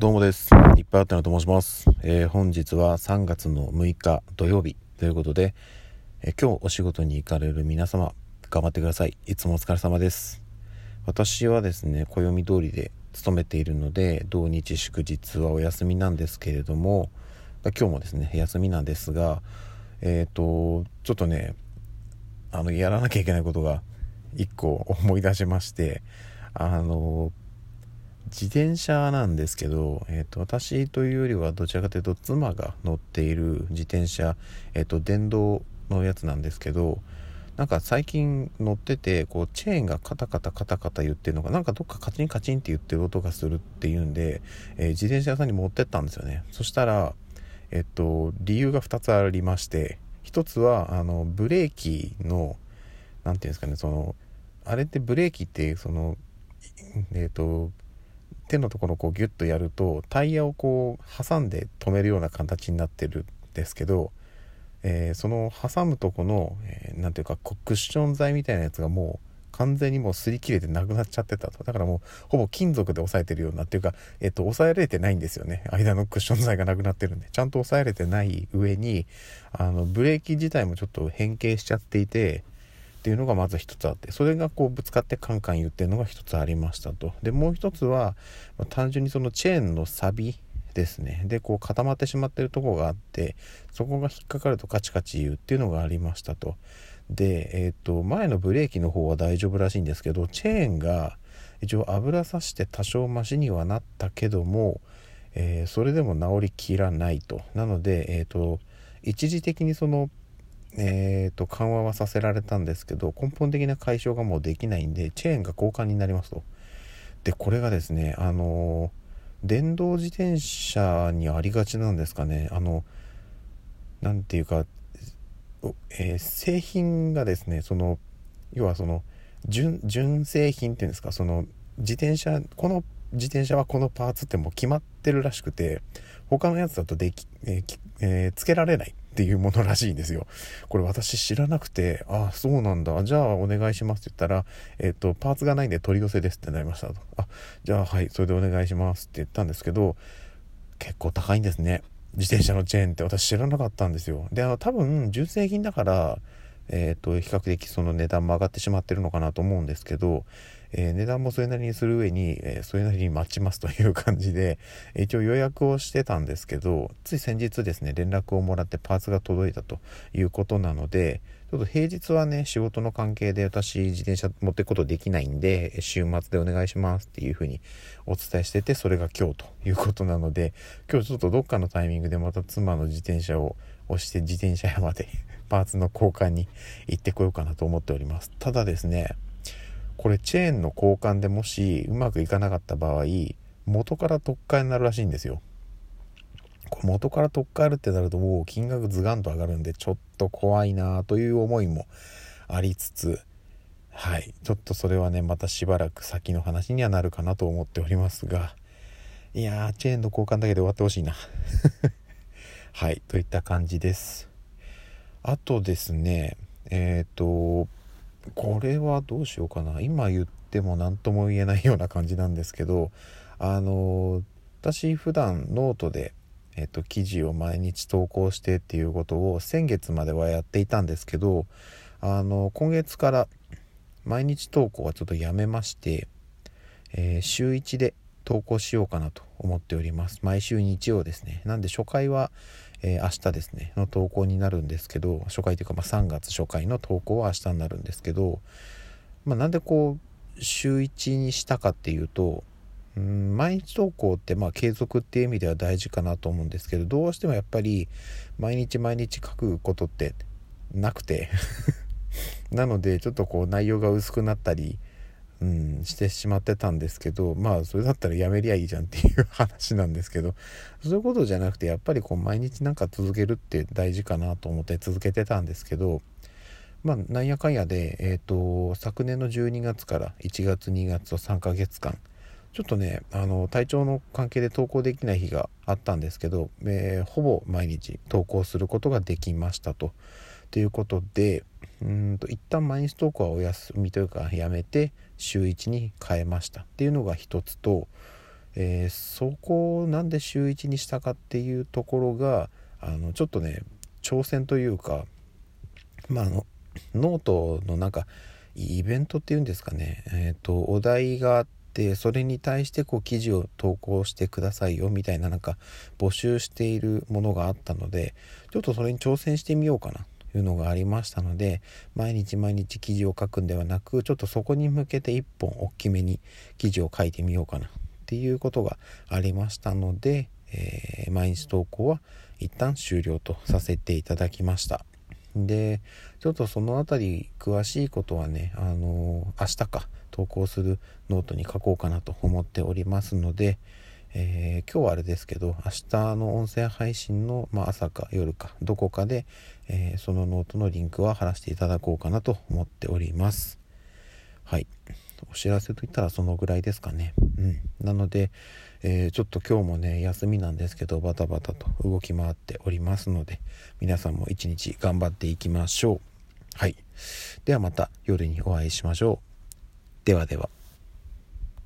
どうもです。いっぱいあったなと申します。えー、本日は3月の6日土曜日ということで、えー、今日お仕事に行かれる皆様、頑張ってください。いつもお疲れ様です。私はですね、暦通りで勤めているので、土日祝日はお休みなんですけれども、今日もですね、休みなんですが、えっ、ー、と、ちょっとね、あの、やらなきゃいけないことが1個思い出しまして、あの、自転車なんですけど、えーと、私というよりはどちらかというと妻が乗っている自転車、えーと、電動のやつなんですけどなんか最近乗っててこうチェーンがカタカタカタカタ言ってるのがなんかどっかカチンカチンって言ってる音がするっていうんで、えー、自転車屋さんに持ってったんですよね。そしたらえっ、ー、と理由が2つありまして1つはあのブレーキの何て言うんですかねそのあれってブレーキってそのえっ、ー、と手のところをこうギュッとやるとタイヤをこう挟んで止めるような形になってるんですけど、えー、その挟むとこの何、えー、ていうかクッション材みたいなやつがもう完全にもう擦り切れてなくなっちゃってたと。だからもうほぼ金属で押さえてるようなっていうか、えっ、と、押さえられてないんですよね。間のクッション材がなくなってるんで。ちゃんと押さえられてない上にあのブレーキ自体もちょっと変形しちゃっていてっていうのがまず一つあってそれがこうぶつかってカンカン言ってるのが一つありましたと。でもう一つは、まあ、単純にそのチェーンのサビですね。でこう固まってしまってるとこがあってそこが引っかかるとカチカチ言うっていうのがありましたと。でえっ、ー、と前のブレーキの方は大丈夫らしいんですけどチェーンが一応油さして多少マシにはなったけども、えー、それでも治りきらないと。なのでえっ、ー、と一時的にそのえーと、緩和はさせられたんですけど根本的な解消がもうできないんでチェーンが交換になりますと。でこれがですねあの電動自転車にありがちなんですかね。あの何て言うか、えー、製品がですねその要はその純純正品っていうんですかその自転車この自転車はこのパーツってもう決まってるらしくて他のやつだとでき、えーえー、つけられない。っていうものらしいんですよ。これ私知らなくて、ああ、そうなんだ。じゃあお願いしますって言ったら、えっ、ー、と、パーツがないんで取り寄せですってなりましたと。あ、じゃあはい、それでお願いしますって言ったんですけど、結構高いんですね。自転車のチェーンって私知らなかったんですよ。で、あの、多分、純正品だから、えっ、ー、と、比較的その値段も上がってしまってるのかなと思うんですけど、えー、値段もそれなりにする上に、えー、それなりに待ちますという感じで、一応予約をしてたんですけど、つい先日ですね、連絡をもらってパーツが届いたということなので、ちょっと平日はね、仕事の関係で私自転車持っていくことできないんで、週末でお願いしますっていうふうにお伝えしてて、それが今日ということなので、今日ちょっとどっかのタイミングでまた妻の自転車を押して自転車屋まで パーツの交換に行ってこようかなと思っております。ただですね、これチェーンの交換でもしうまくいかなかった場合元から特価になるらしいんですよ。これ元から特価あるってなるともう金額ズガンと上がるんでちょっと怖いなという思いもありつつはい。ちょっとそれはねまたしばらく先の話にはなるかなと思っておりますが。いやーチェーンの交換だけで終わってほしいな。はい。といった感じです。あとですねえっ、ー、とこれはどうしようかな。今言っても何とも言えないような感じなんですけどあの私普段ノートで、えっと、記事を毎日投稿してっていうことを先月まではやっていたんですけどあの今月から毎日投稿はちょっとやめまして、えー、週1で投稿しようかなと思っております。毎週日曜ですね。なんで初回はえー、明日ですねの投稿になるんですけど初回というか、まあ、3月初回の投稿は明日になるんですけど、まあ、なんでこう週1にしたかっていうとうん毎日投稿ってまあ継続っていう意味では大事かなと思うんですけどどうしてもやっぱり毎日毎日書くことってなくて なのでちょっとこう内容が薄くなったりうん、してしまってたんですけどまあそれだったらやめりゃいいじゃんっていう話なんですけどそういうことじゃなくてやっぱりこう毎日なんか続けるって大事かなと思って続けてたんですけどまあなんやかんやで、えーと、昨年の12月から1月2月と3ヶ月間ちょっとねあの体調の関係で投稿できない日があったんですけど、えー、ほぼ毎日投稿することができましたと。ということでうんと一旦毎日投稿はお休みというかやめて週1に変えました。っていうのが一つと、えー、そこをなんで週1にしたかっていうところがあのちょっとね挑戦というかまああのノートのなんかイベントっていうんですかね、えーと、お題があってそれに対してこう記事を投稿してくださいよみたいななんか募集しているものがあったのでちょっとそれに挑戦してみようかな。いうのがありましたので毎日毎日記事を書くんではなくちょっとそこに向けて1本大きめに記事を書いてみようかなっていうことがありましたので、えー、毎日投稿は一旦終了とさせていただきました。で、ちょっとその辺り詳しいことはね、あの明日か投稿するノートに書こうかなと思っておりますので、えー、今日はあれですけど、明日の音声配信の、まあ、朝か夜かどこかで、えー、そのノートのリンクは貼らせていただこうかなと思っております。はい。お知らせといったらそのぐらいですかね。うん。なので、えー、ちょっと今日もね、休みなんですけど、バタバタと動き回っておりますので、皆さんも一日頑張っていきましょう。はい。ではまた夜にお会いしましょう。ではでは。